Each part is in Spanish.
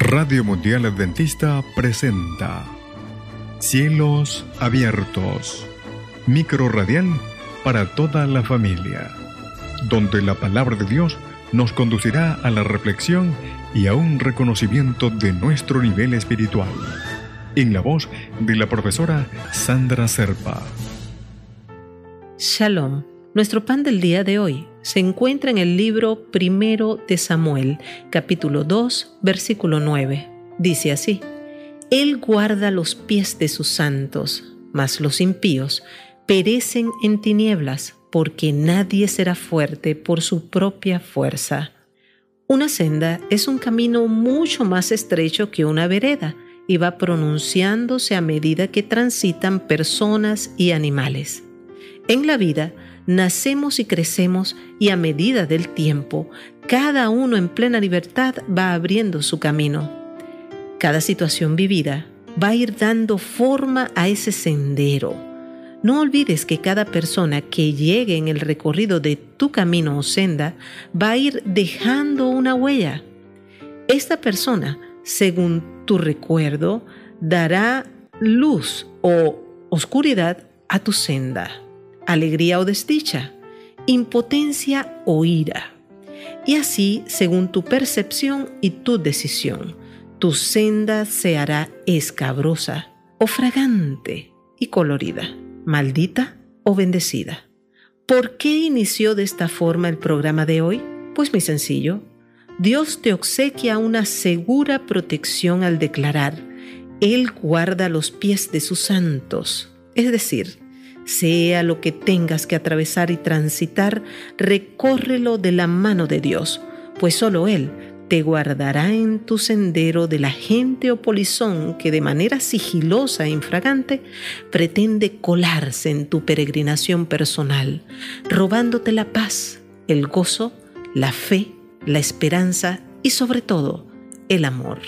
Radio Mundial Adventista presenta Cielos Abiertos, micro radial para toda la familia, donde la palabra de Dios nos conducirá a la reflexión y a un reconocimiento de nuestro nivel espiritual. En la voz de la profesora Sandra Serpa. Shalom. Nuestro pan del día de hoy se encuentra en el libro primero de Samuel, capítulo 2, versículo 9. Dice así, Él guarda los pies de sus santos, mas los impíos perecen en tinieblas, porque nadie será fuerte por su propia fuerza. Una senda es un camino mucho más estrecho que una vereda y va pronunciándose a medida que transitan personas y animales. En la vida, nacemos y crecemos y a medida del tiempo, cada uno en plena libertad va abriendo su camino. Cada situación vivida va a ir dando forma a ese sendero. No olvides que cada persona que llegue en el recorrido de tu camino o senda va a ir dejando una huella. Esta persona, según tu recuerdo, dará luz o oscuridad a tu senda alegría o desdicha, impotencia o ira. Y así, según tu percepción y tu decisión, tu senda se hará escabrosa o fragante y colorida, maldita o bendecida. ¿Por qué inició de esta forma el programa de hoy? Pues muy sencillo. Dios te obsequia una segura protección al declarar, Él guarda los pies de sus santos, es decir, sea lo que tengas que atravesar y transitar, recórrelo de la mano de Dios, pues solo Él te guardará en tu sendero de la gente o polizón que de manera sigilosa e infragante pretende colarse en tu peregrinación personal, robándote la paz, el gozo, la fe, la esperanza y sobre todo el amor.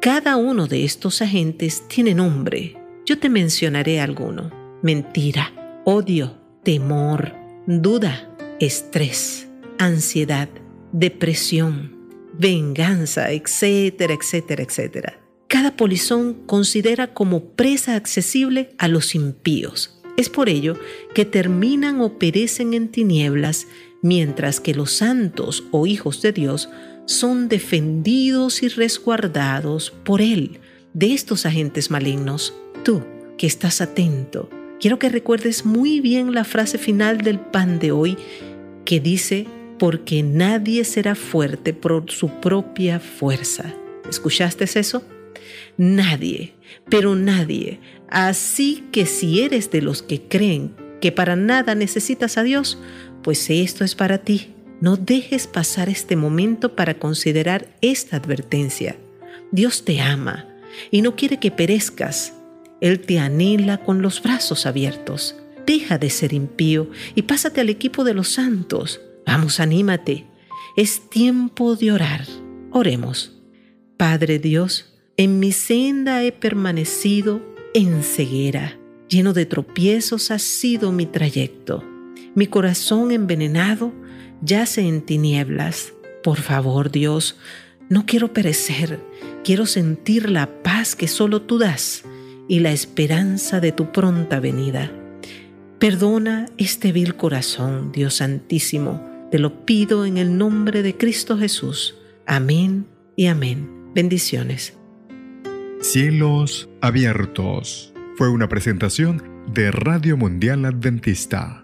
Cada uno de estos agentes tiene nombre. Yo te mencionaré alguno mentira, odio, temor, duda, estrés, ansiedad, depresión, venganza, etcétera, etcétera, etcétera. Cada polizón considera como presa accesible a los impíos. Es por ello que terminan o perecen en tinieblas, mientras que los santos o hijos de Dios son defendidos y resguardados por Él de estos agentes malignos. Tú, que estás atento, quiero que recuerdes muy bien la frase final del pan de hoy que dice, porque nadie será fuerte por su propia fuerza. ¿Escuchaste eso? Nadie, pero nadie. Así que si eres de los que creen que para nada necesitas a Dios, pues esto es para ti. No dejes pasar este momento para considerar esta advertencia. Dios te ama y no quiere que perezcas, él te anhela con los brazos abiertos. Deja de ser impío y pásate al equipo de los santos. Vamos, anímate. Es tiempo de orar. Oremos. Padre Dios, en mi senda he permanecido en ceguera. Lleno de tropiezos ha sido mi trayecto. Mi corazón envenenado yace en tinieblas. Por favor, Dios, no quiero perecer. Quiero sentir la paz que solo tú das y la esperanza de tu pronta venida. Perdona este vil corazón, Dios Santísimo, te lo pido en el nombre de Cristo Jesús. Amén y amén. Bendiciones. Cielos abiertos. Fue una presentación de Radio Mundial Adventista